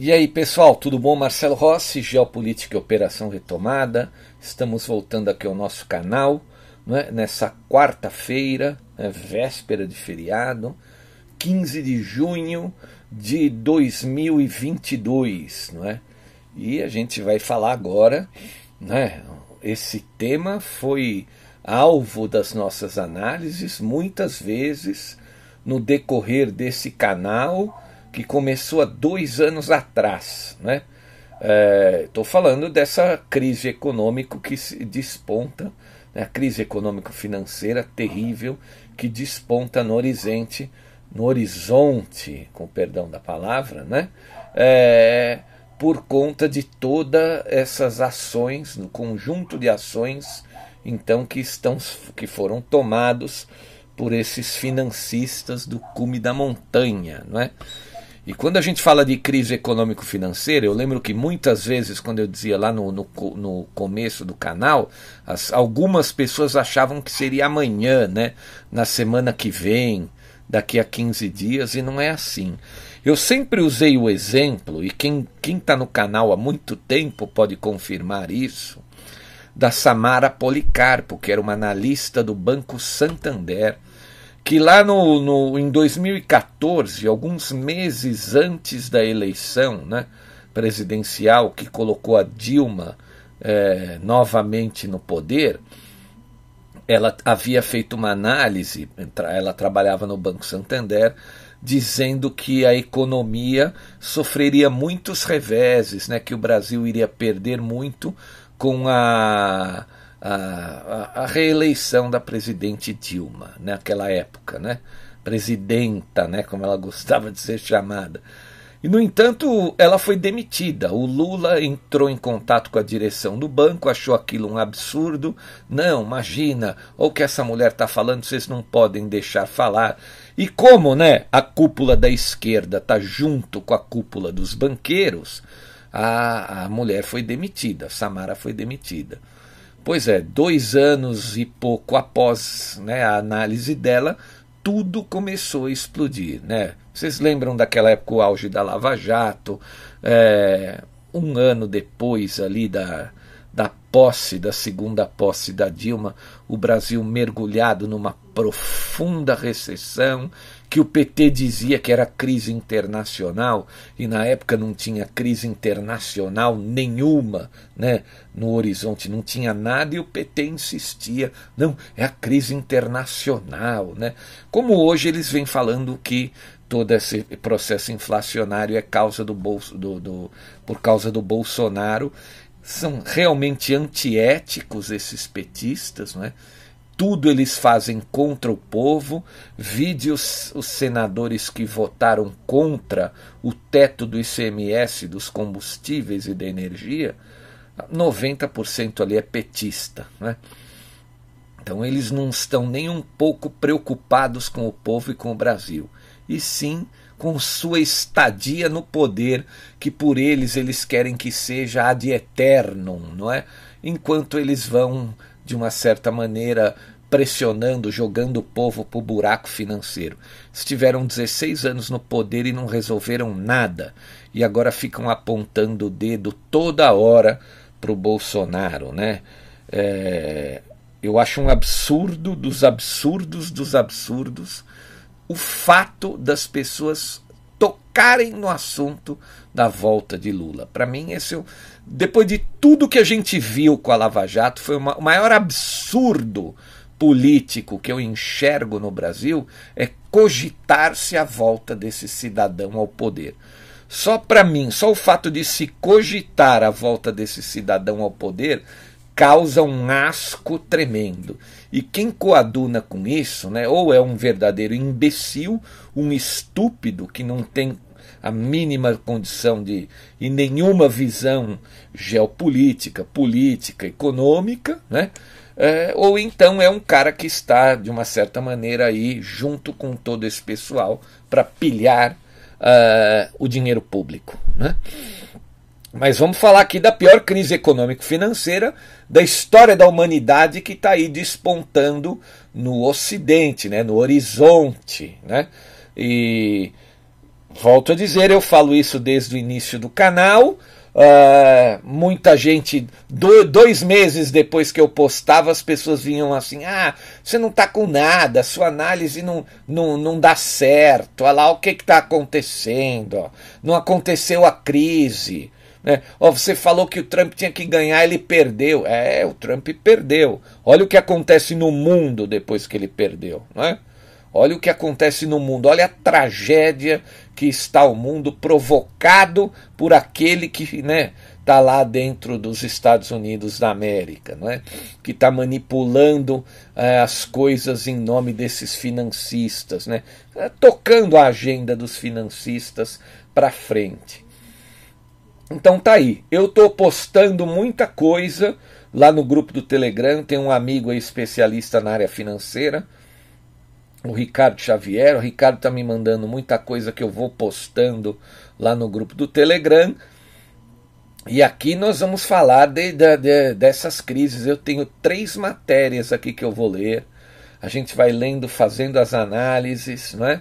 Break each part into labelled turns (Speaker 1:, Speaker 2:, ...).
Speaker 1: E aí, pessoal, tudo bom? Marcelo Rossi, Geopolítica e Operação Retomada. Estamos voltando aqui ao nosso canal né, nessa quarta-feira, né, véspera de feriado, 15 de junho de 2022. Não é? E a gente vai falar agora. Né, esse tema foi alvo das nossas análises muitas vezes no decorrer desse canal que começou há dois anos atrás. Né? Estou é, falando dessa crise econômica que se desponta, né? a crise econômico-financeira terrível que desponta no horizonte, no horizonte, com perdão da palavra, né? É, por conta de todas essas ações, no conjunto de ações, então que estão, que foram tomados por esses financistas do cume da montanha, não é? E quando a gente fala de crise econômico-financeira, eu lembro que muitas vezes, quando eu dizia lá no, no, no começo do canal, as, algumas pessoas achavam que seria amanhã, né? na semana que vem, daqui a 15 dias, e não é assim. Eu sempre usei o exemplo, e quem está no canal há muito tempo pode confirmar isso, da Samara Policarpo, que era uma analista do Banco Santander que lá no, no, em 2014, alguns meses antes da eleição né, presidencial que colocou a Dilma é, novamente no poder, ela havia feito uma análise, ela trabalhava no Banco Santander, dizendo que a economia sofreria muitos reveses, né, que o Brasil iria perder muito com a a, a, reeleição da presidente Dilma naquela época, né? Presidenta, né? Como ela gostava de ser chamada. E, no entanto, ela foi demitida. O Lula entrou em contato com a direção do banco, achou aquilo um absurdo. Não, imagina, o que essa mulher está falando, vocês não podem deixar falar. E como né, a cúpula da esquerda está junto com a cúpula dos banqueiros, a, a mulher foi demitida, Samara foi demitida. Pois é, dois anos e pouco após né, a análise dela, tudo começou a explodir. Né? Vocês lembram daquela época o auge da Lava Jato? É, um ano depois ali da, da posse, da segunda posse da Dilma, o Brasil mergulhado numa profunda recessão, que o PT dizia que era crise internacional, e na época não tinha crise internacional nenhuma né, no horizonte, não tinha nada, e o PT insistia, não, é a crise internacional. Né? Como hoje eles vêm falando que todo esse processo inflacionário é causa do, bolso, do, do por causa do Bolsonaro. São realmente antiéticos esses petistas, não é? Tudo eles fazem contra o povo. Vide os, os, senadores que votaram contra o teto do ICMS dos combustíveis e da energia. 90% ali é petista. Né? Então eles não estão nem um pouco preocupados com o povo e com o Brasil, e sim com sua estadia no poder, que por eles eles querem que seja ad eternum, não é? enquanto eles vão, de uma certa maneira, pressionando, jogando o povo para o buraco financeiro. Estiveram 16 anos no poder e não resolveram nada. E agora ficam apontando o dedo toda hora para o Bolsonaro. Né? É, eu acho um absurdo dos absurdos dos absurdos o fato das pessoas tocarem no assunto da volta de Lula. Para mim, esse é o, depois de tudo que a gente viu com a Lava Jato, foi uma, o maior absurdo político que eu enxergo no Brasil é cogitar-se a volta desse cidadão ao poder. Só para mim, só o fato de se cogitar a volta desse cidadão ao poder causa um asco tremendo. E quem coaduna com isso, né, ou é um verdadeiro imbecil, um estúpido que não tem a mínima condição de e nenhuma visão geopolítica, política, econômica, né? É, ou então é um cara que está, de uma certa maneira, aí junto com todo esse pessoal para pilhar uh, o dinheiro público. Né? Mas vamos falar aqui da pior crise econômico-financeira da história da humanidade que está aí despontando no Ocidente, né, no horizonte. Né? E volto a dizer, eu falo isso desde o início do canal. Uh, muita gente, do, dois meses depois que eu postava, as pessoas vinham assim: ah, você não está com nada, sua análise não, não, não dá certo, olha lá o que está acontecendo, não aconteceu a crise. Né? Você falou que o Trump tinha que ganhar, ele perdeu. É, o Trump perdeu. Olha o que acontece no mundo depois que ele perdeu. Não é? Olha o que acontece no mundo, olha a tragédia que está o mundo provocado por aquele que né, está lá dentro dos Estados Unidos da América, não é? que está manipulando é, as coisas em nome desses financistas, né? É, tocando a agenda dos financistas para frente. Então tá aí, eu estou postando muita coisa lá no grupo do Telegram, tem um amigo especialista na área financeira, o Ricardo Xavier. O Ricardo está me mandando muita coisa que eu vou postando lá no grupo do Telegram. E aqui nós vamos falar de, de, de, dessas crises. Eu tenho três matérias aqui que eu vou ler. A gente vai lendo, fazendo as análises, não é?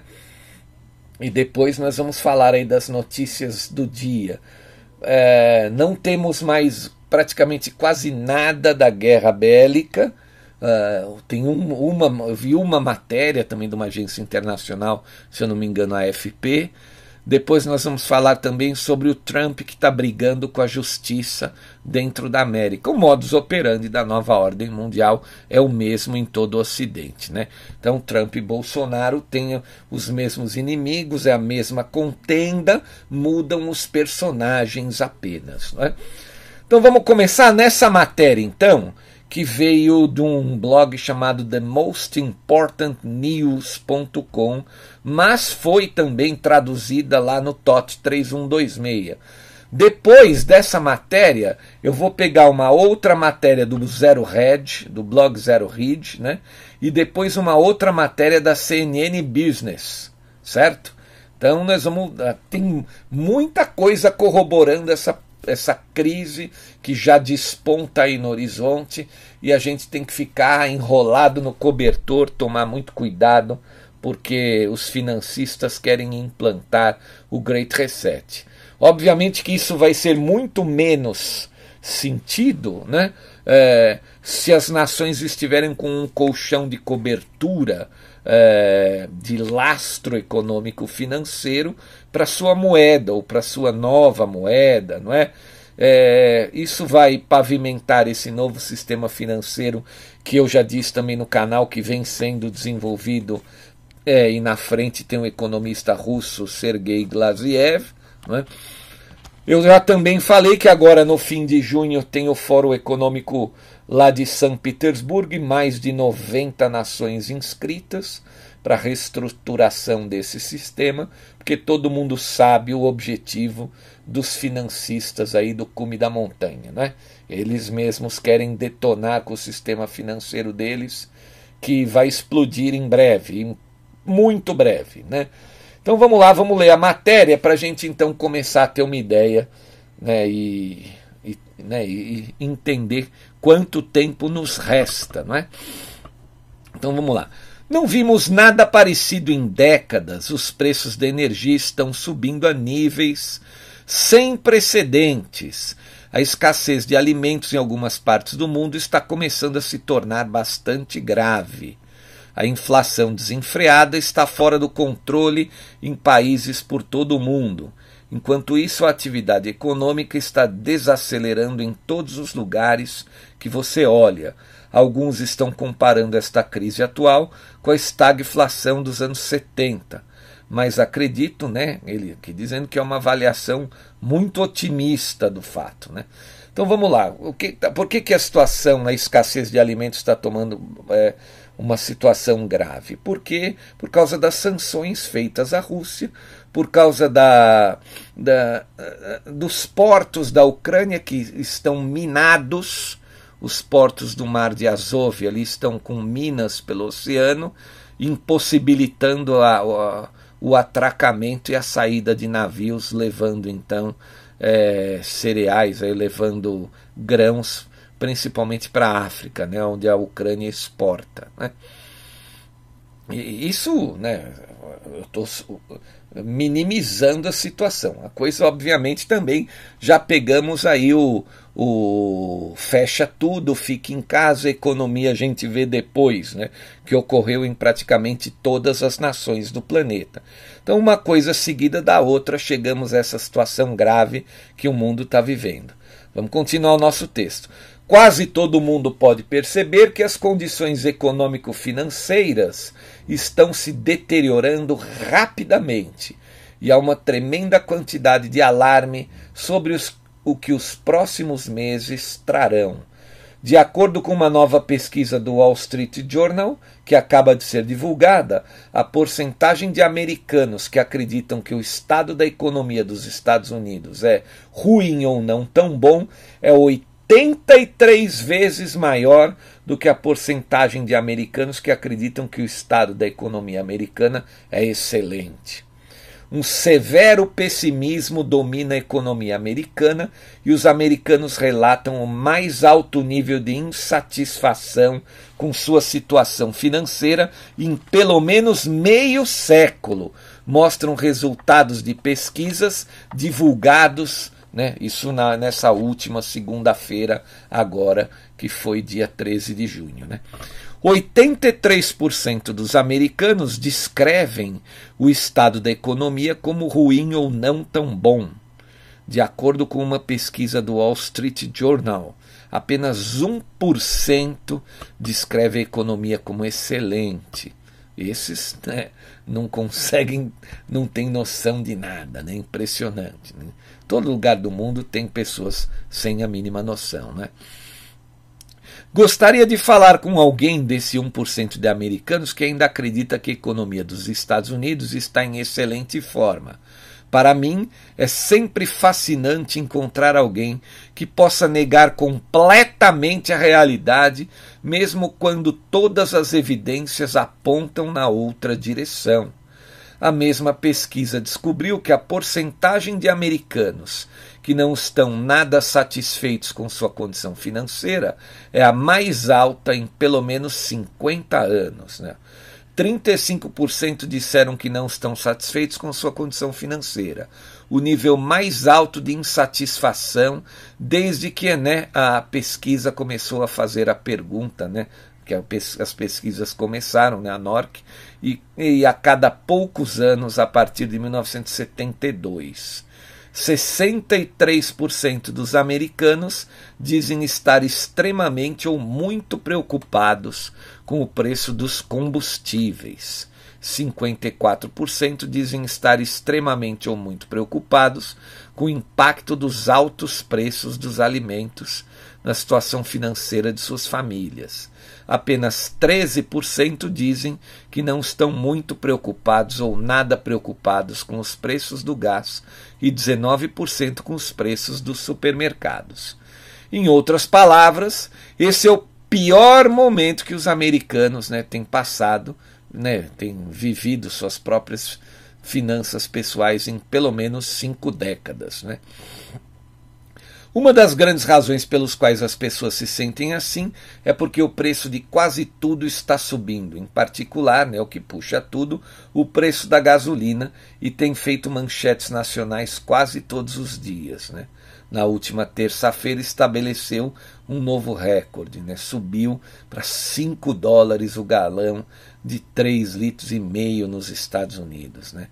Speaker 1: E depois nós vamos falar aí das notícias do dia. É, não temos mais praticamente quase nada da guerra bélica. Uh, tem um, uma, eu vi uma matéria também de uma agência internacional, se eu não me engano, a AFP. Depois nós vamos falar também sobre o Trump que está brigando com a justiça dentro da América. O modus operandi da nova ordem mundial é o mesmo em todo o Ocidente. Né? Então, Trump e Bolsonaro têm os mesmos inimigos, é a mesma contenda, mudam os personagens apenas. Né? Então, vamos começar nessa matéria, então que veio de um blog chamado The Most Important News.com, mas foi também traduzida lá no TOT 3126. Depois dessa matéria, eu vou pegar uma outra matéria do Zero Red, do blog Zero Red, né? E depois uma outra matéria da CNN Business, certo? Então nós vamos. Ah, tem muita coisa corroborando essa essa crise que já desponta aí no horizonte e a gente tem que ficar enrolado no cobertor, tomar muito cuidado, porque os financistas querem implantar o Great Reset. Obviamente que isso vai ser muito menos sentido né, é, se as nações estiverem com um colchão de cobertura é, de lastro econômico financeiro para sua moeda ou para sua nova moeda, não é? é? Isso vai pavimentar esse novo sistema financeiro que eu já disse também no canal que vem sendo desenvolvido é, e na frente tem um economista russo, Sergei Glaziev. Não é? Eu já também falei que agora no fim de junho tem o Fórum Econômico lá de São Petersburgo, mais de 90 nações inscritas para a reestruturação desse sistema, porque todo mundo sabe o objetivo dos financistas aí do cume da montanha, né? Eles mesmos querem detonar com o sistema financeiro deles, que vai explodir em breve, muito breve, né? Então vamos lá, vamos ler a matéria para a gente então começar a ter uma ideia né, e, e, né, e entender quanto tempo nos resta, não é? Então vamos lá. Não vimos nada parecido em décadas. Os preços da energia estão subindo a níveis sem precedentes. A escassez de alimentos em algumas partes do mundo está começando a se tornar bastante grave. A inflação desenfreada está fora do controle em países por todo o mundo. Enquanto isso, a atividade econômica está desacelerando em todos os lugares que você olha. Alguns estão comparando esta crise atual com a estagflação dos anos 70. Mas acredito, né, ele aqui dizendo que é uma avaliação muito otimista do fato. Né? Então vamos lá. O que, por que, que a situação, a escassez de alimentos está tomando é, uma situação grave? Porque por causa das sanções feitas à Rússia, por causa da, da, dos portos da Ucrânia que estão minados, os portos do Mar de Azov ali estão com minas pelo oceano, impossibilitando a, o atracamento e a saída de navios, levando então é, cereais, aí, levando grãos, principalmente para a África, né, onde a Ucrânia exporta. Né. E isso, né, eu estou minimizando a situação. A coisa, obviamente, também já pegamos aí o, o fecha tudo, fica em casa, economia a gente vê depois, né, que ocorreu em praticamente todas as nações do planeta. Então, uma coisa seguida da outra, chegamos a essa situação grave que o mundo está vivendo. Vamos continuar o nosso texto. Quase todo mundo pode perceber que as condições econômico-financeiras estão se deteriorando rapidamente e há uma tremenda quantidade de alarme sobre os, o que os próximos meses trarão. De acordo com uma nova pesquisa do Wall Street Journal, que acaba de ser divulgada, a porcentagem de americanos que acreditam que o estado da economia dos Estados Unidos é ruim ou não tão bom é 83 vezes maior do que a porcentagem de americanos que acreditam que o estado da economia americana é excelente. Um severo pessimismo domina a economia americana e os americanos relatam o mais alto nível de insatisfação com sua situação financeira em pelo menos meio século, mostram resultados de pesquisas divulgados né? Isso na, nessa última segunda-feira, agora, que foi dia 13 de junho. Né? 83% dos americanos descrevem o estado da economia como ruim ou não tão bom. De acordo com uma pesquisa do Wall Street Journal, apenas 1% descreve a economia como excelente. Esses né, não conseguem, não têm noção de nada, né? impressionante. Né? Todo lugar do mundo tem pessoas sem a mínima noção, né? Gostaria de falar com alguém desse 1% de americanos que ainda acredita que a economia dos Estados Unidos está em excelente forma. Para mim, é sempre fascinante encontrar alguém que possa negar completamente a realidade, mesmo quando todas as evidências apontam na outra direção. A mesma pesquisa descobriu que a porcentagem de americanos que não estão nada satisfeitos com sua condição financeira é a mais alta em pelo menos 50 anos. Né? 35% disseram que não estão satisfeitos com sua condição financeira, o nível mais alto de insatisfação desde que né, a pesquisa começou a fazer a pergunta, né, que as pesquisas começaram, né, a NORC, e, e a cada poucos anos, a partir de 1972. 63% dos americanos dizem estar extremamente ou muito preocupados com o preço dos combustíveis. 54% dizem estar extremamente ou muito preocupados com o impacto dos altos preços dos alimentos na situação financeira de suas famílias apenas 13% dizem que não estão muito preocupados ou nada preocupados com os preços do gás e 19% com os preços dos supermercados. Em outras palavras, esse é o pior momento que os americanos né, têm passado, né, têm vivido suas próprias finanças pessoais em pelo menos cinco décadas. Né? Uma das grandes razões pelas quais as pessoas se sentem assim é porque o preço de quase tudo está subindo, em particular, né, o que puxa tudo, o preço da gasolina, e tem feito manchetes nacionais quase todos os dias. Né. Na última terça-feira estabeleceu um novo recorde, né, subiu para 5 dólares o galão de 3 litros e meio nos Estados Unidos. Né.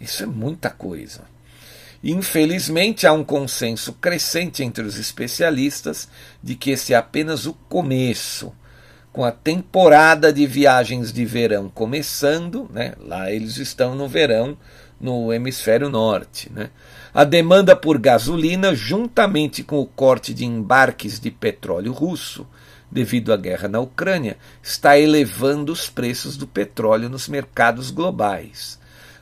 Speaker 1: Isso é muita coisa. Infelizmente, há um consenso crescente entre os especialistas de que esse é apenas o começo. Com a temporada de viagens de verão começando, né? lá eles estão no verão no hemisfério norte. Né? A demanda por gasolina, juntamente com o corte de embarques de petróleo russo, devido à guerra na Ucrânia, está elevando os preços do petróleo nos mercados globais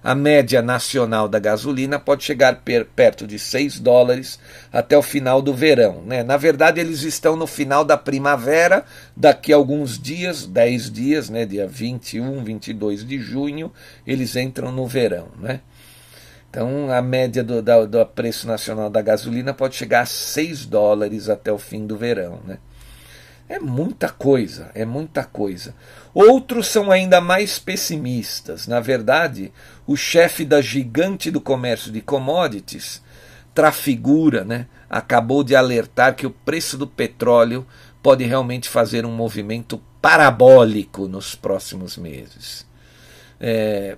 Speaker 1: a média nacional da gasolina pode chegar per, perto de 6 dólares até o final do verão. Né? Na verdade, eles estão no final da primavera, daqui a alguns dias, 10 dias, né? dia 21, 22 de junho, eles entram no verão. Né? Então, a média do, do preço nacional da gasolina pode chegar a 6 dólares até o fim do verão. Né? É muita coisa, é muita coisa. Outros são ainda mais pessimistas. Na verdade, o chefe da gigante do comércio de commodities, Trafigura, né, acabou de alertar que o preço do petróleo pode realmente fazer um movimento parabólico nos próximos meses. É,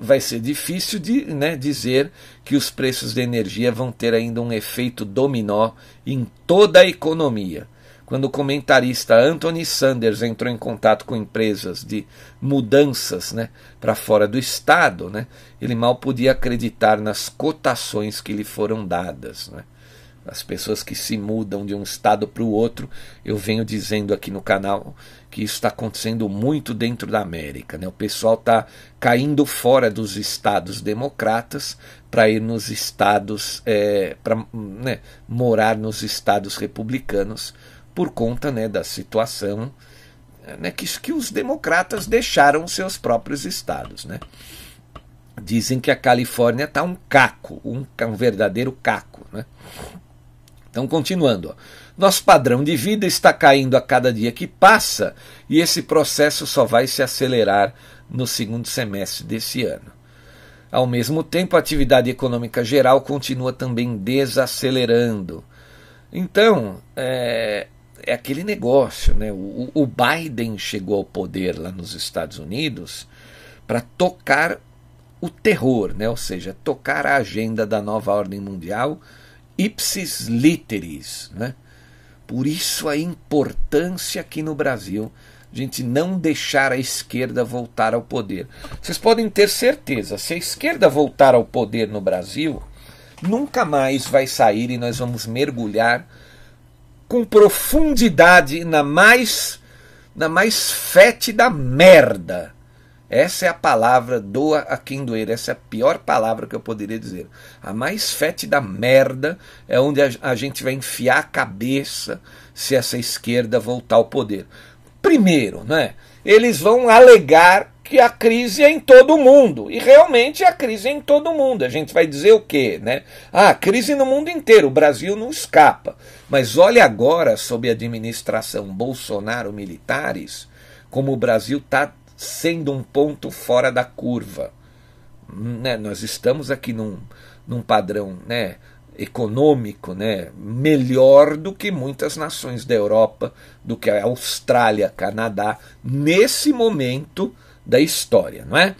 Speaker 1: vai ser difícil de né, dizer que os preços de energia vão ter ainda um efeito dominó em toda a economia quando o comentarista Anthony Sanders entrou em contato com empresas de mudanças né, para fora do estado, né, ele mal podia acreditar nas cotações que lhe foram dadas. Né. As pessoas que se mudam de um estado para o outro, eu venho dizendo aqui no canal que isso está acontecendo muito dentro da América. Né? O pessoal está caindo fora dos estados democratas para ir nos estados, é, para né, morar nos estados republicanos por conta né, da situação né, que, que os democratas deixaram seus próprios estados. Né? Dizem que a Califórnia está um caco, um, um verdadeiro caco. Né? Então, continuando. Ó. Nosso padrão de vida está caindo a cada dia que passa e esse processo só vai se acelerar no segundo semestre desse ano. Ao mesmo tempo, a atividade econômica geral continua também desacelerando. Então, é, é aquele negócio, né? O, o Biden chegou ao poder lá nos Estados Unidos para tocar o terror, né? Ou seja, tocar a agenda da nova ordem mundial ipsis literis, né? Por isso a importância aqui no Brasil a gente não deixar a esquerda voltar ao poder. Vocês podem ter certeza, se a esquerda voltar ao poder no Brasil, nunca mais vai sair e nós vamos mergulhar com profundidade na mais na mais fétida merda. Essa é a palavra, doa a quem doer. Essa é a pior palavra que eu poderia dizer. A mais fétida merda é onde a, gente vai enfiar a cabeça se essa esquerda voltar ao poder. Primeiro, né, eles vão alegar que a crise é em todo o mundo. E realmente a crise é em todo o mundo. A gente vai dizer o quê? Né? Ah, crise no mundo inteiro, o Brasil não escapa. Mas olha agora, sob a administração Bolsonaro-militares, como o Brasil está sendo um ponto fora da curva. Né? Nós estamos aqui num, num padrão né, econômico né, melhor do que muitas nações da Europa, do que a Austrália, Canadá, nesse momento da história, não é?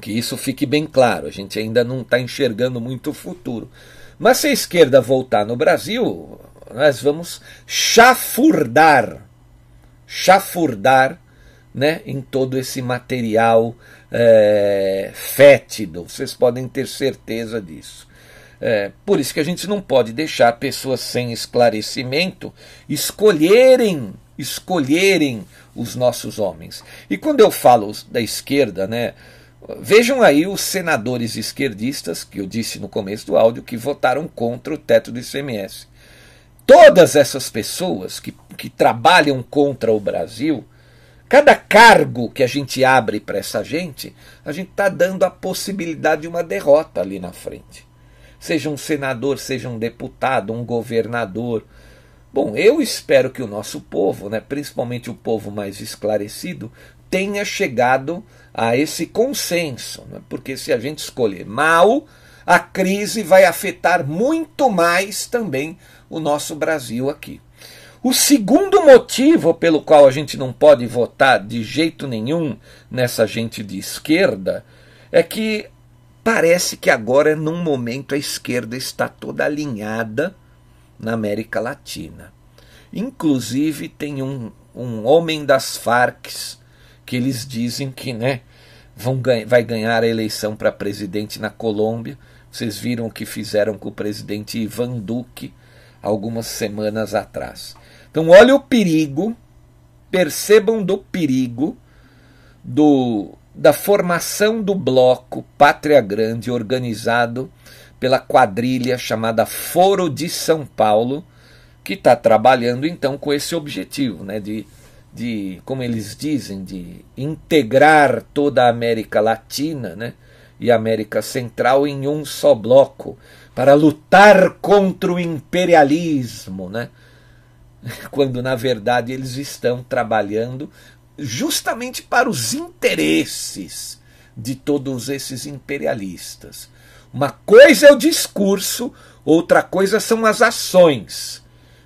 Speaker 1: Que isso fique bem claro, a gente ainda não está enxergando muito o futuro. Mas se a esquerda voltar no Brasil, nós vamos chafurdar, chafurdar né, em todo esse material é, fétido. Vocês podem ter certeza disso. É, por isso que a gente não pode deixar pessoas sem esclarecimento escolherem, escolherem os nossos homens. E quando eu falo da esquerda, né, vejam aí os senadores esquerdistas, que eu disse no começo do áudio, que votaram contra o teto do ICMS. Todas essas pessoas que, que trabalham contra o Brasil, cada cargo que a gente abre para essa gente, a gente está dando a possibilidade de uma derrota ali na frente. seja um senador, seja um deputado, um governador. Bom, eu espero que o nosso povo, né, principalmente o povo mais esclarecido, tenha chegado a esse consenso, né? porque se a gente escolher mal, a crise vai afetar muito mais também o nosso Brasil aqui. O segundo motivo pelo qual a gente não pode votar de jeito nenhum nessa gente de esquerda é que parece que agora, num momento, a esquerda está toda alinhada na América Latina. Inclusive, tem um, um homem das Farc que eles dizem que né, vão, vai ganhar a eleição para presidente na Colômbia. Vocês viram o que fizeram com o presidente Ivan Duque algumas semanas atrás. Então, olha o perigo, percebam do perigo do, da formação do bloco Pátria Grande organizado pela quadrilha chamada Foro de São Paulo, que está trabalhando então com esse objetivo, né, de, de, como eles dizem, de integrar toda a América Latina né, e América Central em um só bloco, para lutar contra o imperialismo, né? quando na verdade eles estão trabalhando justamente para os interesses de todos esses imperialistas. Uma coisa é o discurso, outra coisa são as ações.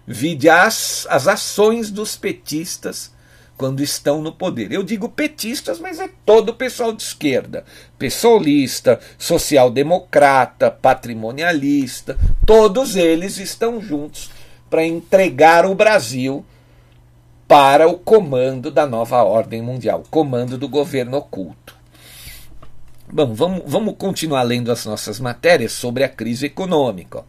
Speaker 1: Vide as, as ações dos petistas quando estão no poder. Eu digo petistas, mas é todo o pessoal de esquerda. Pessoalista, social-democrata, patrimonialista, todos eles estão juntos para entregar o Brasil para o comando da nova ordem mundial, comando do governo oculto. Bom, vamos, vamos continuar lendo as nossas matérias sobre a crise econômica.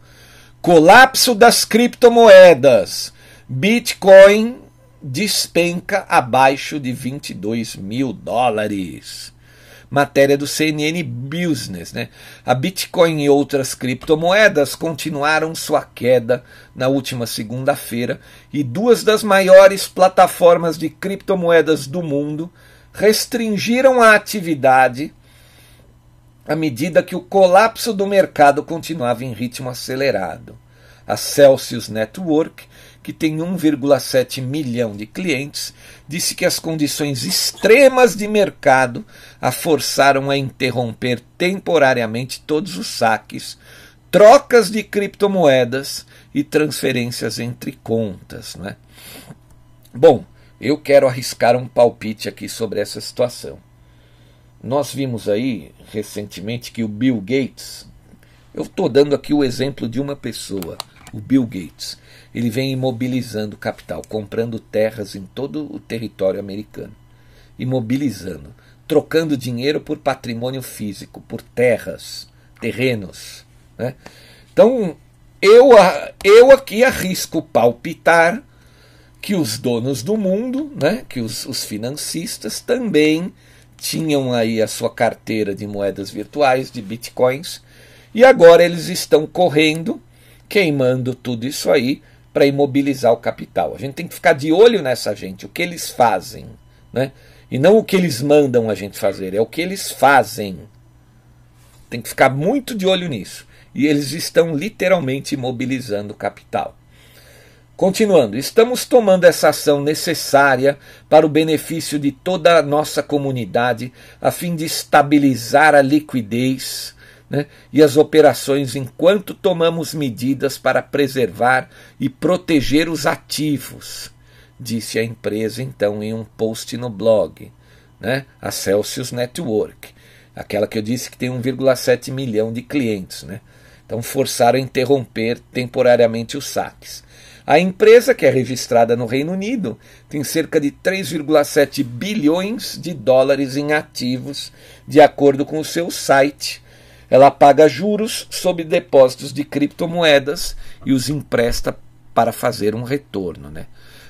Speaker 1: Colapso das criptomoedas. Bitcoin despenca abaixo de 22 mil dólares matéria do CNN Business. Né? A Bitcoin e outras criptomoedas continuaram sua queda na última segunda-feira e duas das maiores plataformas de criptomoedas do mundo restringiram a atividade à medida que o colapso do mercado continuava em ritmo acelerado. A Celsius Network que tem 1,7 milhão de clientes, disse que as condições extremas de mercado a forçaram a interromper temporariamente todos os saques, trocas de criptomoedas e transferências entre contas. Né? Bom, eu quero arriscar um palpite aqui sobre essa situação. Nós vimos aí recentemente que o Bill Gates, eu estou dando aqui o exemplo de uma pessoa, o Bill Gates ele vem imobilizando capital, comprando terras em todo o território americano, imobilizando, trocando dinheiro por patrimônio físico, por terras, terrenos. Né? Então, eu, eu aqui arrisco palpitar que os donos do mundo, né, que os, os financistas também tinham aí a sua carteira de moedas virtuais, de bitcoins, e agora eles estão correndo, queimando tudo isso aí para imobilizar o capital. A gente tem que ficar de olho nessa gente, o que eles fazem, né? E não o que eles mandam a gente fazer, é o que eles fazem. Tem que ficar muito de olho nisso. E eles estão literalmente imobilizando o capital. Continuando, estamos tomando essa ação necessária para o benefício de toda a nossa comunidade, a fim de estabilizar a liquidez né, e as operações enquanto tomamos medidas para preservar e proteger os ativos, disse a empresa então em um post no blog, né, a Celsius Network, aquela que eu disse que tem 1,7 milhão de clientes. Né, então forçaram a interromper temporariamente os saques. A empresa, que é registrada no Reino Unido, tem cerca de 3,7 bilhões de dólares em ativos, de acordo com o seu site ela paga juros sobre depósitos de criptomoedas e os empresta para fazer um retorno. Né?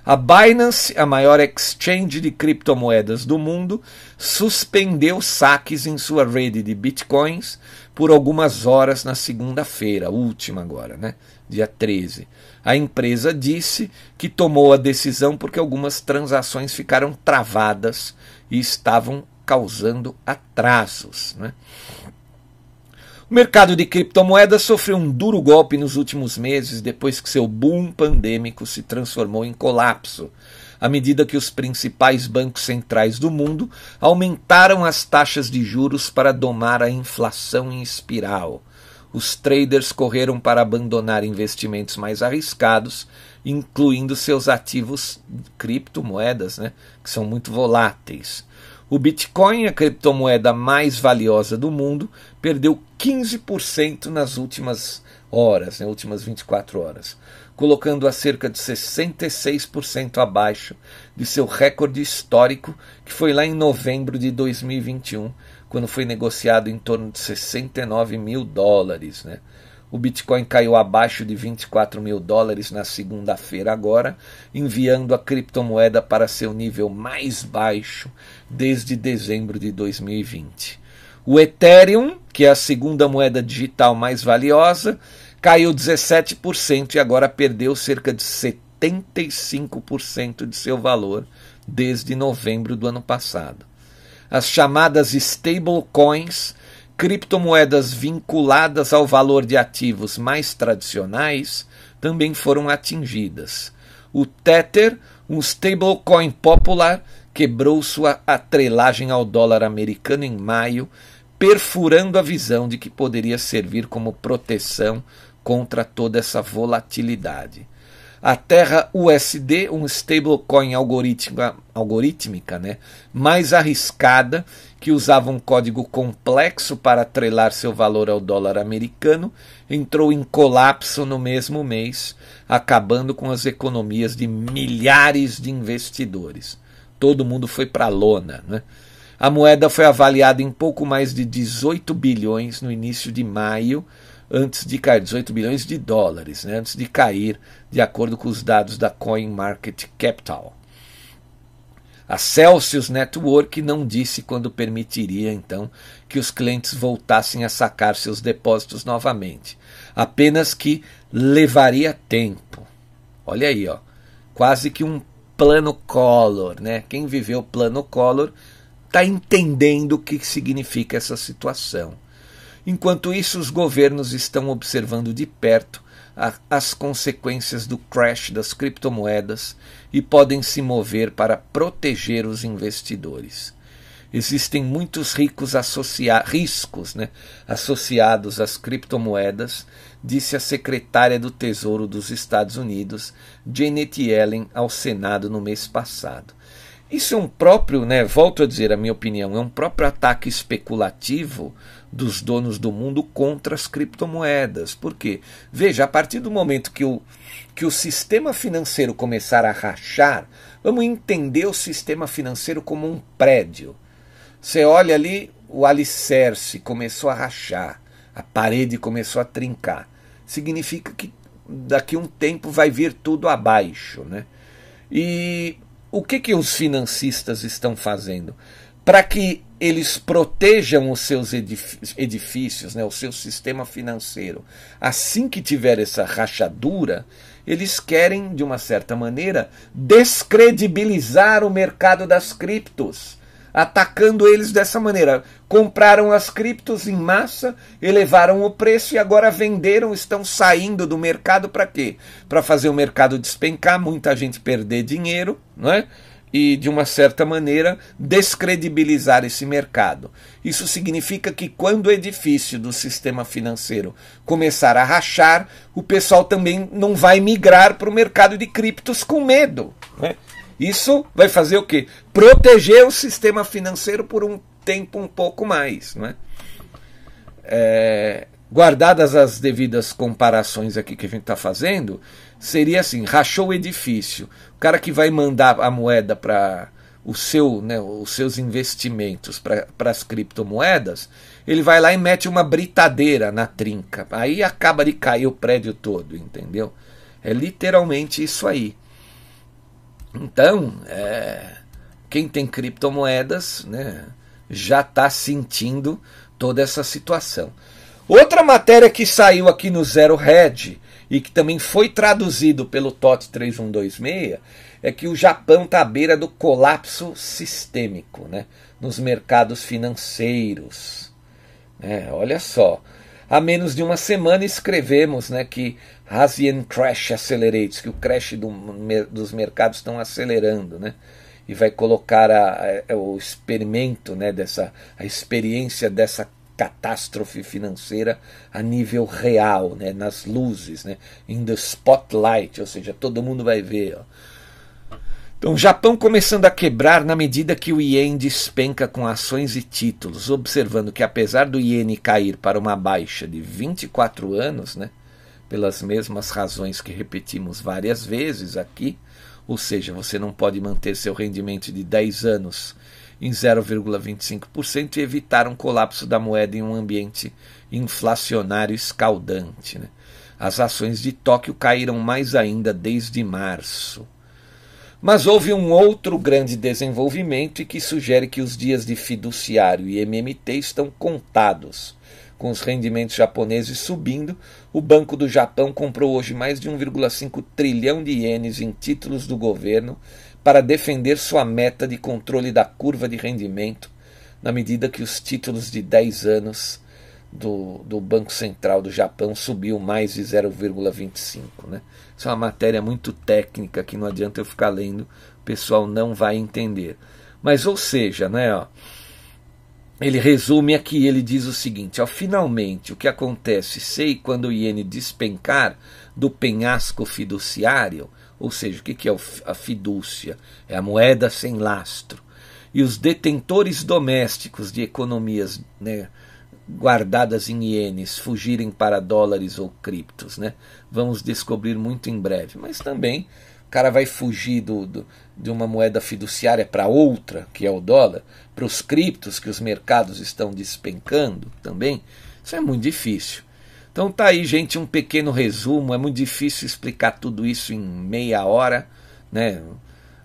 Speaker 1: A Binance, a maior exchange de criptomoedas do mundo, suspendeu saques em sua rede de bitcoins por algumas horas na segunda-feira, última agora, né? dia 13. A empresa disse que tomou a decisão porque algumas transações ficaram travadas e estavam causando atrasos. Né? O mercado de criptomoedas sofreu um duro golpe nos últimos meses depois que seu boom pandêmico se transformou em colapso, à medida que os principais bancos centrais do mundo aumentaram as taxas de juros para domar a inflação em espiral. Os traders correram para abandonar investimentos mais arriscados, incluindo seus ativos criptomoedas, né, que são muito voláteis. O Bitcoin, a criptomoeda mais valiosa do mundo, perdeu 15% nas últimas horas, nas né, últimas 24 horas, colocando a cerca de 66% abaixo de seu recorde histórico, que foi lá em novembro de 2021, quando foi negociado em torno de 69 mil dólares. Né? O Bitcoin caiu abaixo de 24 mil dólares na segunda-feira, agora, enviando a criptomoeda para seu nível mais baixo desde dezembro de 2020. O Ethereum, que é a segunda moeda digital mais valiosa, caiu 17% e agora perdeu cerca de 75% de seu valor desde novembro do ano passado. As chamadas stablecoins criptomoedas vinculadas ao valor de ativos mais tradicionais também foram atingidas. O Tether, um stablecoin popular, quebrou sua atrelagem ao dólar americano em maio, perfurando a visão de que poderia servir como proteção contra toda essa volatilidade. A Terra USD, um stablecoin algorítmica, né, mais arriscada, que usava um código complexo para atrelar seu valor ao dólar americano, entrou em colapso no mesmo mês, acabando com as economias de milhares de investidores. Todo mundo foi para a lona. Né? A moeda foi avaliada em pouco mais de 18 bilhões no início de maio, antes de cair 18 bilhões de dólares, né, antes de cair, de acordo com os dados da Coin Market Capital. A Celsius Network não disse quando permitiria, então, que os clientes voltassem a sacar seus depósitos novamente, apenas que levaria tempo. Olha aí, ó, quase que um plano Collor, né? Quem viveu o plano Collor está entendendo o que significa essa situação. Enquanto isso, os governos estão observando de perto as consequências do crash das criptomoedas e podem se mover para proteger os investidores. Existem muitos ricos riscos né, associados às criptomoedas, disse a secretária do Tesouro dos Estados Unidos, Janet Yellen, ao Senado no mês passado. Isso é um próprio, né, volto a dizer a minha opinião, é um próprio ataque especulativo dos donos do mundo contra as criptomoedas. Por quê? Veja, a partir do momento que o, que o sistema financeiro começar a rachar, vamos entender o sistema financeiro como um prédio. Você olha ali, o alicerce começou a rachar, a parede começou a trincar. Significa que daqui um tempo vai vir tudo abaixo. Né? E o que, que os financistas estão fazendo? Para que eles protejam os seus edifícios, né, o seu sistema financeiro. Assim que tiver essa rachadura, eles querem, de uma certa maneira, descredibilizar o mercado das criptos, atacando eles dessa maneira. Compraram as criptos em massa, elevaram o preço e agora venderam, estão saindo do mercado para quê? Para fazer o mercado despencar, muita gente perder dinheiro, não é? E, de uma certa maneira, descredibilizar esse mercado. Isso significa que quando o edifício do sistema financeiro começar a rachar, o pessoal também não vai migrar para o mercado de criptos com medo. Né? Isso vai fazer o quê? Proteger o sistema financeiro por um tempo um pouco mais. Né? É, guardadas as devidas comparações aqui que a gente está fazendo, seria assim: rachou o edifício. Cara que vai mandar a moeda para o seu, né, os seus investimentos para as criptomoedas, ele vai lá e mete uma britadeira na trinca. Aí acaba de cair o prédio todo, entendeu? É literalmente isso aí. Então, é, quem tem criptomoedas né, já está sentindo toda essa situação. Outra matéria que saiu aqui no Zero Red e que também foi traduzido pelo TOT 3126 é que o Japão está à beira do colapso sistêmico né, nos mercados financeiros. É, olha só. há menos de uma semana escrevemos né, que ASEAN Crash Accelerates, que o crash do, dos mercados estão acelerando, né? E vai colocar a, a, o experimento, né, dessa, a experiência dessa catástrofe financeira a nível real, né, nas luzes, né, in the spotlight, ou seja, todo mundo vai ver. Ó. Então, Japão começando a quebrar na medida que o ien despenca com ações e títulos, observando que apesar do iene cair para uma baixa de 24 anos, né, pelas mesmas razões que repetimos várias vezes aqui, ou seja, você não pode manter seu rendimento de 10 anos em 0,25% e evitar um colapso da moeda em um ambiente inflacionário escaldante. Né? As ações de Tóquio caíram mais ainda desde março. Mas houve um outro grande desenvolvimento e que sugere que os dias de fiduciário e MMT estão contados. Com os rendimentos japoneses subindo, o Banco do Japão comprou hoje mais de 1,5 trilhão de ienes em títulos do governo para defender sua meta de controle da curva de rendimento, na medida que os títulos de 10 anos do, do Banco Central do Japão subiu mais de 0,25. Né? Isso é uma matéria muito técnica que não adianta eu ficar lendo, o pessoal não vai entender. Mas, ou seja, né, ó, ele resume aqui, ele diz o seguinte: ó, finalmente, o que acontece, sei quando o iene despencar do penhasco fiduciário, ou seja, o que é a fidúcia? É a moeda sem lastro. E os detentores domésticos de economias né, guardadas em ienes fugirem para dólares ou criptos. Né? Vamos descobrir muito em breve. Mas também o cara vai fugir do, do de uma moeda fiduciária para outra, que é o dólar, para os criptos que os mercados estão despencando também. Isso é muito difícil. Então tá aí, gente, um pequeno resumo. É muito difícil explicar tudo isso em meia hora, né?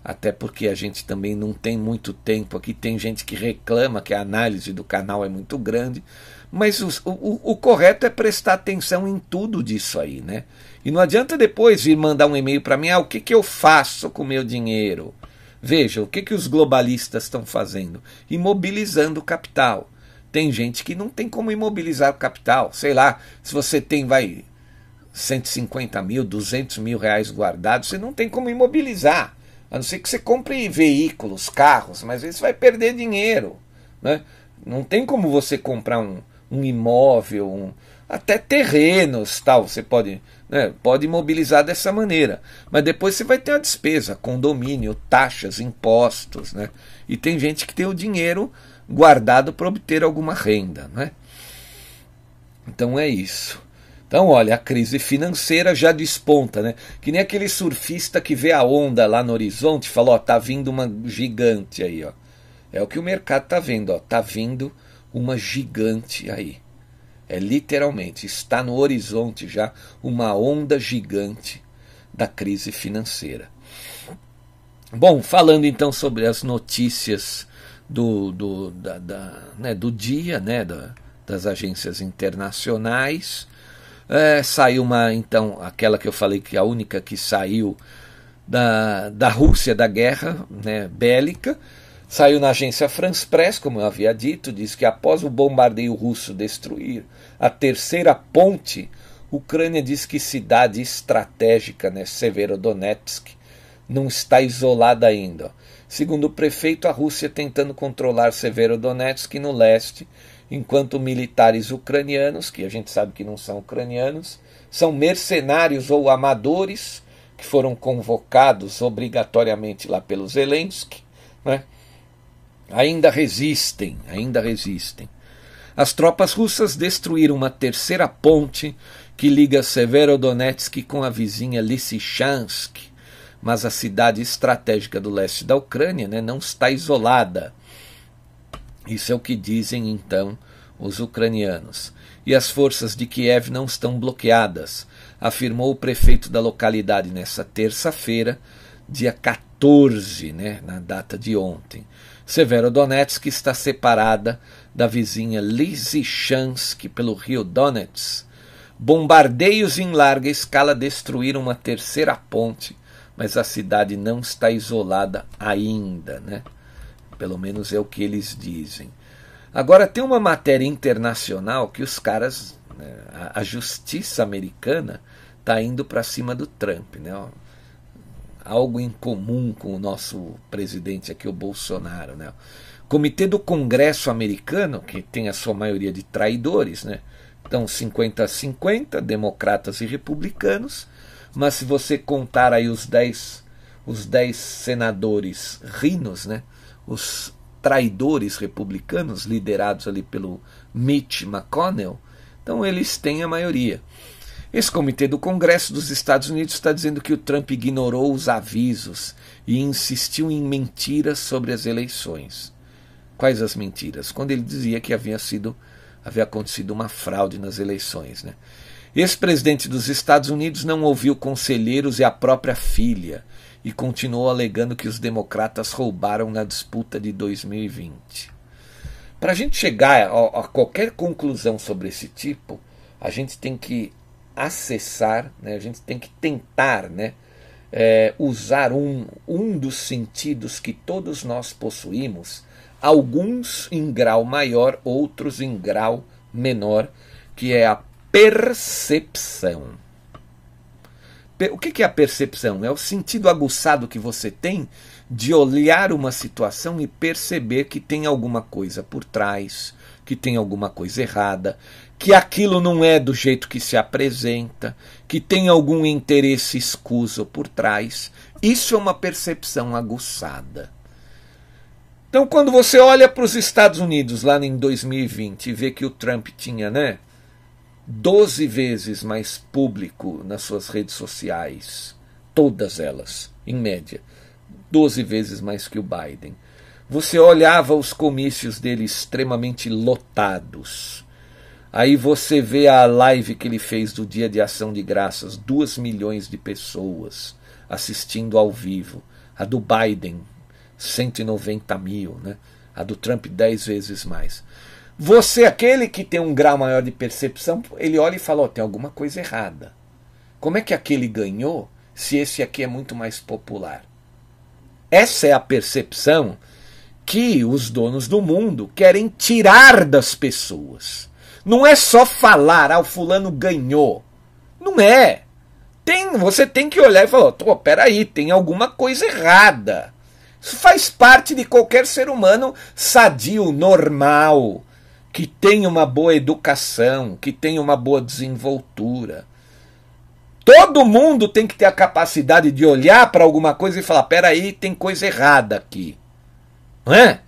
Speaker 1: Até porque a gente também não tem muito tempo aqui. Tem gente que reclama que a análise do canal é muito grande. Mas o, o, o correto é prestar atenção em tudo disso aí, né? E não adianta depois vir mandar um e-mail para mim, ah, o que, que eu faço com o meu dinheiro? Veja, o que, que os globalistas estão fazendo? Imobilizando o capital. Tem gente que não tem como imobilizar o capital. Sei lá, se você tem, vai, 150 mil, 200 mil reais guardados, você não tem como imobilizar. A não ser que você compre veículos, carros, mas você vai perder dinheiro. Né? Não tem como você comprar um, um imóvel, um, até terrenos, tal. Você pode, né, pode imobilizar dessa maneira. Mas depois você vai ter a despesa, condomínio, taxas, impostos. Né? E tem gente que tem o dinheiro guardado para obter alguma renda. Né? Então é isso. Então, olha, a crise financeira já desponta, né? Que nem aquele surfista que vê a onda lá no horizonte e fala, ó, tá vindo uma gigante aí, ó. É o que o mercado tá vendo, ó, tá vindo uma gigante aí. É literalmente, está no horizonte já uma onda gigante da crise financeira. Bom, falando então sobre as notícias do, do, da, da, né, do dia, né, da, das agências internacionais. É, saiu uma, então, aquela que eu falei que é a única que saiu da, da Rússia da guerra né, bélica. Saiu na agência France Press, como eu havia dito, diz que após o bombardeio russo destruir a terceira ponte, Ucrânia diz que cidade estratégica, né, Severodonetsk, não está isolada ainda. Segundo o prefeito, a Rússia tentando controlar Severodonetsk no leste, enquanto militares ucranianos, que a gente sabe que não são ucranianos, são mercenários ou amadores que foram convocados obrigatoriamente lá pelo Zelensky, né? ainda resistem, ainda resistem. As tropas russas destruíram uma terceira ponte que liga Severodonetsk com a vizinha Lysychansk, mas a cidade estratégica do leste da Ucrânia né, não está isolada. Isso é o que dizem então os ucranianos. E as forças de Kiev não estão bloqueadas, afirmou o prefeito da localidade nessa terça-feira, dia 14, né, na data de ontem. Severodonetsk está separada da vizinha Lysychansk pelo rio Donetsk. Bombardeios em larga escala destruíram uma terceira ponte mas a cidade não está isolada ainda, né? Pelo menos é o que eles dizem. Agora tem uma matéria internacional que os caras Né? A, a, justiça americana está indo para cima do Trump. Né? Algo em comum com o nosso presidente aqui, o Bolsonaro. Né? Comitê do Congresso americano, que tem a sua maioria de traidores, né? Então, 50 a 50, democratas e republicanos. Mas se você contar aí os 10, os 10 senadores rinos, né? Os traidores republicanos, liderados ali pelo Mitch McConnell, então eles têm a maioria. Esse comitê do Congresso dos Estados Unidos está dizendo que o Trump ignorou os avisos e insistiu em mentiras sobre as eleições. Quais as mentiras? Quando ele dizia que havia sido havia acontecido uma fraude nas eleições, né? Ex-presidente dos Estados Unidos não ouviu conselheiros e a própria filha e continuou alegando que os democratas roubaram na disputa de 2020. Para a gente chegar a, a, qualquer conclusão sobre esse tipo, a gente tem que acessar, né, a gente tem que tentar né, é, usar um, um dos sentidos que todos nós possuímos, alguns em grau maior, outros em grau menor, que é a percepção. O que é a percepção? É o sentido aguçado que você tem de olhar uma situação e perceber que tem alguma coisa por trás, que tem alguma coisa errada, que aquilo não é do jeito que se apresenta, que tem algum interesse escuso por trás. Isso é uma percepção aguçada. Então, quando você olha para os Estados Unidos lá em 2020 e vê que o Trump tinha, né, 12 vezes mais público nas suas redes sociais, todas elas, em média, 12 vezes mais que o Biden. Você olhava os comícios dele extremamente lotados. Aí você vê a live que ele fez do Dia de Ação de Graças, 2 milhões de pessoas assistindo ao vivo. A do Biden, 190 mil, né? A do Trump, 10 vezes mais. Você, aquele que tem um grau maior de percepção, ele olha e fala: oh, tem alguma coisa errada. Como é que aquele ganhou se esse aqui é muito mais popular? Essa é a percepção que os donos do mundo querem tirar das pessoas. Não é só falar, ah, o fulano ganhou. Não é. Tem, você tem que olhar e falar: oh, peraí, tem alguma coisa errada. Isso faz parte de qualquer ser humano sadio, normal que tem uma boa educação, que tem uma boa desenvoltura. Todo mundo tem que ter a capacidade de olhar para alguma coisa e falar: peraí, tem coisa errada aqui. Não é?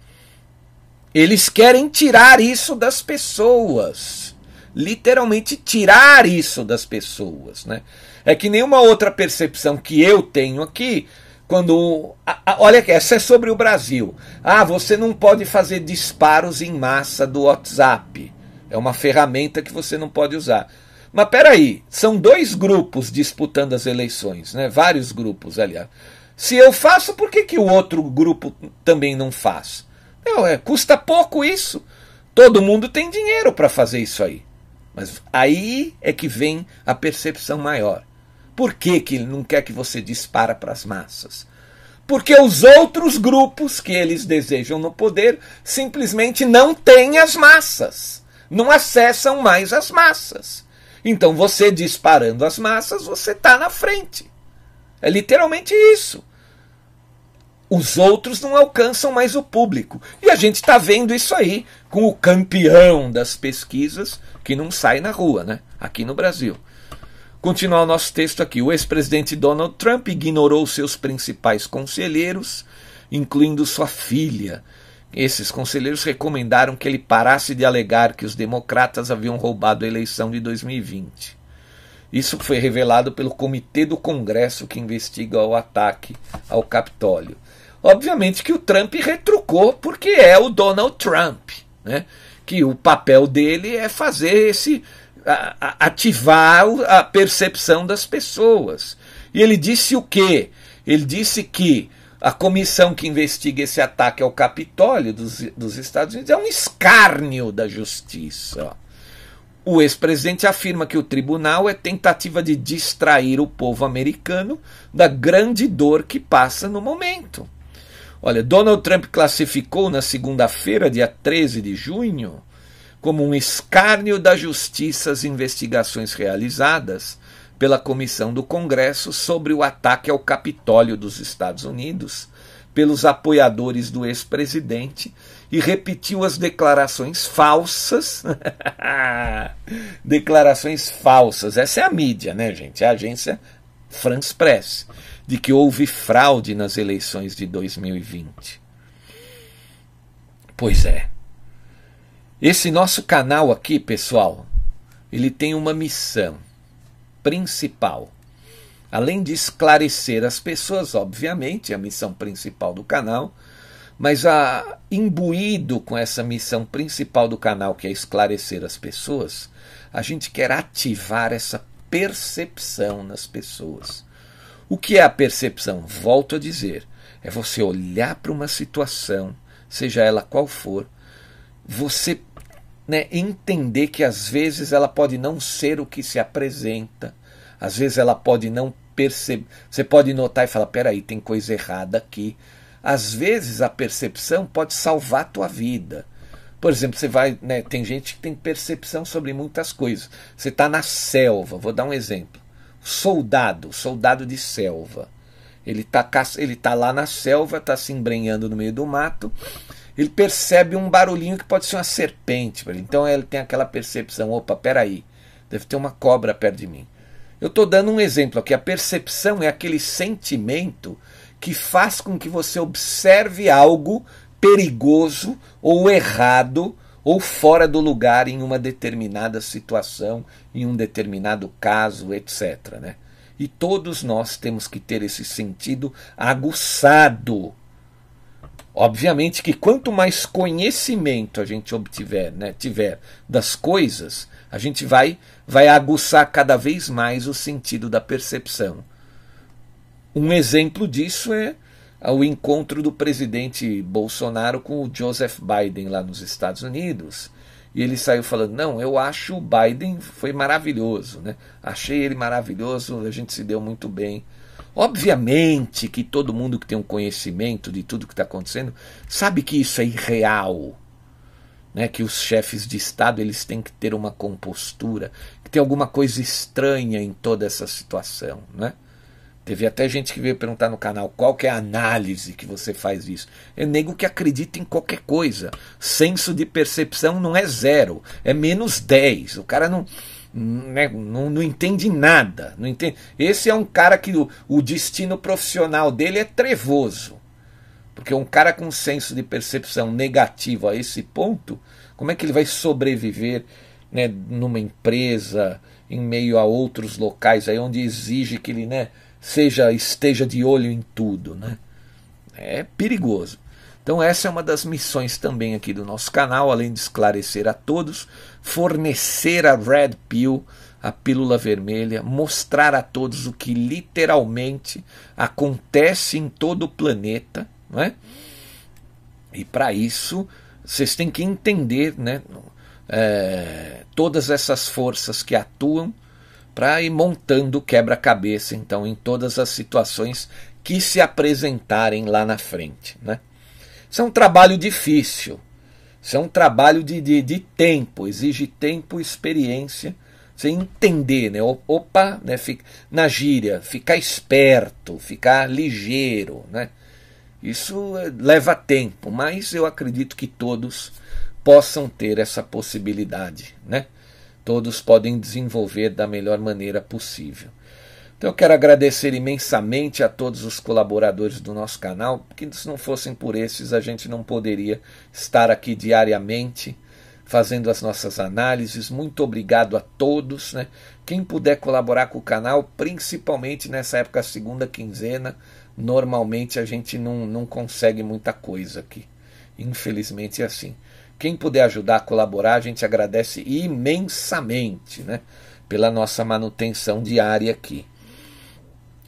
Speaker 1: Eles querem tirar isso das pessoas. Literalmente tirar isso das pessoas. Né? É que nenhuma outra percepção que eu tenho aqui quando. olha aqui, essa é sobre o Brasil. Ah, você não pode fazer disparos em massa do WhatsApp. É uma ferramenta que você não pode usar. Mas peraí, são dois grupos disputando as eleições, né? Vários grupos, aliás. Se eu faço, por que, que o outro grupo também não faz? Não, é, custa pouco isso. Todo mundo tem dinheiro para fazer isso aí. Mas aí é que vem a percepção maior. Por que, que ele não quer que você dispara para as massas? Porque os outros grupos que eles desejam no poder simplesmente não têm as massas, não acessam mais as massas. Então você disparando as massas, você está na frente. É literalmente isso. Os outros não alcançam mais o público. E a gente está vendo isso aí com o campeão das pesquisas que não sai na rua, né? Aqui no Brasil. Continuar o nosso texto aqui. O ex-presidente Donald Trump ignorou seus principais conselheiros, incluindo sua filha. Esses conselheiros recomendaram que ele parasse de alegar que os democratas haviam roubado a eleição de 2020. Isso foi revelado pelo Comitê do Congresso que investiga o ataque ao Capitólio. Obviamente que o Trump retrucou porque é o Donald Trump, né? Que o papel dele é fazer esse ativar a percepção das pessoas. E ele disse o quê? Ele disse que a comissão que investiga esse ataque ao Capitólio dos, dos Estados Unidos é um escárnio da justiça. O ex-presidente afirma que o tribunal é tentativa de distrair o povo americano da grande dor que passa no momento. Olha, Donald Trump classificou na segunda-feira, dia 13 de junho, como um escárnio da justiça as investigações realizadas pela Comissão do Congresso sobre o ataque ao Capitólio dos Estados Unidos pelos apoiadores do ex-presidente e repetiu as declarações falsas. declarações falsas. Essa é a mídia, né, gente? É a agência France Press, de que houve fraude nas eleições de 2020. Pois é. Esse nosso canal aqui, pessoal, ele tem uma missão principal além de esclarecer as pessoas, obviamente, é a missão principal do canal, mas a, imbuído com essa missão principal do canal, que é esclarecer as pessoas, a gente quer ativar essa percepção nas pessoas. O que é a percepção? Volto a dizer, é você olhar para uma situação, seja ela qual for, você né, entender que às vezes ela pode não ser o que se apresenta, às vezes ela pode não perceber. Você pode notar e falar: peraí, tem coisa errada aqui. Às vezes a percepção pode salvar a tua vida. Por exemplo, você vai. Né, tem gente que tem percepção sobre muitas coisas. Você está na selva, vou dar um exemplo. Soldado, soldado de selva. Ele está ele tá lá na selva, está se embrenhando no meio do mato. Ele percebe um barulhinho que pode ser uma serpente. Então ele tem aquela percepção: opa, peraí, deve ter uma cobra perto de mim. Eu estou dando um exemplo aqui. A percepção é aquele sentimento que faz com que você observe algo perigoso ou errado ou fora do lugar em uma determinada situação, em um determinado caso, etc. Né? E todos nós temos que ter esse sentido aguçado. Obviamente que quanto mais conhecimento a gente obtiver, né, tiver das coisas, a gente vai, vai aguçar cada vez mais o sentido da percepção. Um exemplo disso é o encontro do presidente Bolsonaro com o Joseph Biden lá nos Estados Unidos. E ele saiu falando: Não, eu acho o Biden foi maravilhoso, né? achei ele maravilhoso, a gente se deu muito bem. Obviamente que todo mundo que tem um conhecimento de tudo que está acontecendo sabe que isso é irreal né, que os chefes de Estado eles têm que ter uma compostura, que tem alguma coisa estranha em toda essa situação. Né? Teve até gente que veio perguntar no canal qual que é a análise que você faz isso. Eu nego que acredita em qualquer coisa. Senso de percepção não é zero, é menos 10. O cara não, né, não, não entende nada. Não entende. Esse é um cara que o, o destino profissional dele é trevoso. Porque um cara com senso de percepção negativo a esse ponto, como é que ele vai sobreviver né, numa empresa, em meio a outros locais aí onde exige que ele né, seja esteja de olho em tudo, né? É perigoso. Então essa é uma das missões também aqui do nosso canal, além de esclarecer a todos, fornecer a Red Pill, a pílula vermelha, mostrar a todos o que literalmente acontece em todo o planeta, não é? E para isso, vocês têm que entender né, é, todas essas forças que atuam para ir montando quebra-cabeça, então, em todas as situações que se apresentarem lá na frente. Né? Isso é um trabalho difícil, isso é um trabalho de, de, de tempo, exige tempo e experiência. Você entender, né? Opa, né? na gíria, ficar esperto, ficar ligeiro, né? Isso eh, leva tempo, mas eu acredito que todos possam ter essa possibilidade, né? Todos podem desenvolver da melhor maneira possível. Então eu quero agradecer imensamente a todos os colaboradores do nosso canal, porque se não fossem por esses a gente não poderia estar aqui diariamente fazendo as nossas análises. Muito obrigado a todos, né? Quem puder colaborar com o canal, principalmente nessa época segunda quinzena, normalmente a gente não, não consegue muita coisa aqui. Infelizmente é assim. Quem puder ajudar a colaborar, a gente agradece imensamente né, pela nossa manutenção diária aqui.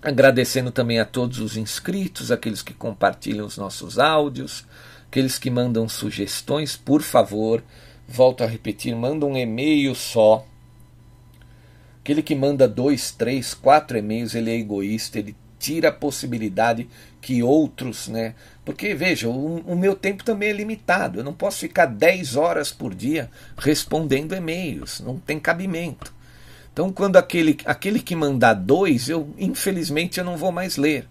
Speaker 1: Agradecendo também a todos os inscritos, aqueles que compartilham os nossos áudios, aqueles que mandam sugestões, por favor, volto a repetir, manda um e-mail só. Aquele que manda dois, três, quatro e-mails, ele é egoísta, ele tira a possibilidade que outros, né? Porque veja, o, o, meu tempo também é limitado. Eu não posso ficar 10 horas por dia respondendo e-mails, não tem cabimento. Então, quando aquele, aquele que mandar dois, eu infelizmente eu não vou mais ler,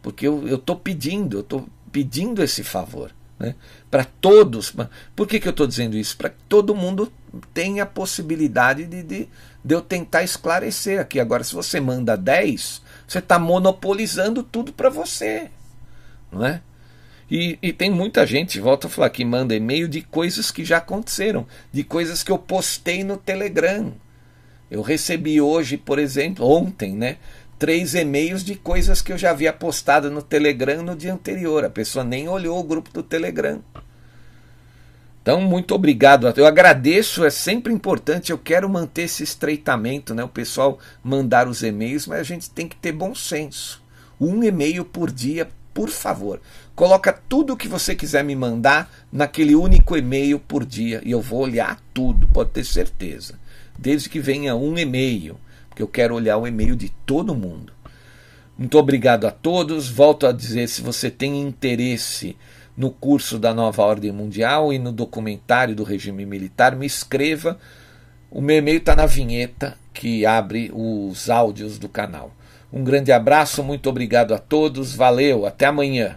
Speaker 1: porque eu estou pedindo, eu estou pedindo esse favor. Né? Para todos. Por que, que eu estou dizendo isso? Para que todo mundo tenha a possibilidade de, de, de, eu tentar esclarecer aqui. Agora, se você manda 10, você está monopolizando tudo para você. Não é? E, e, tem muita gente, volta a falar, que manda e-mail de coisas que já aconteceram, de coisas que eu postei no Telegram. Eu recebi hoje, por exemplo, ontem, né? três e-mails de coisas que eu já havia postado no Telegram no dia anterior. A pessoa nem olhou o grupo do Telegram. Então, muito obrigado. Eu agradeço, é sempre importante. Eu quero manter esse estreitamento, né? O pessoal mandar os e-mails, mas a gente tem que ter bom senso. Um e-mail por dia, por favor. Coloca tudo o que você quiser me mandar naquele único e-mail por dia e eu vou olhar tudo, pode ter certeza. Desde que venha um e-mail porque eu quero olhar o e-mail de todo mundo. Muito obrigado a todos. Volto a dizer: se você tem interesse no curso da Nova Ordem Mundial e no documentário do regime militar, me escreva. O meu e-mail está na vinheta que abre os áudios do canal. Um grande abraço, muito obrigado a todos, valeu, até amanhã.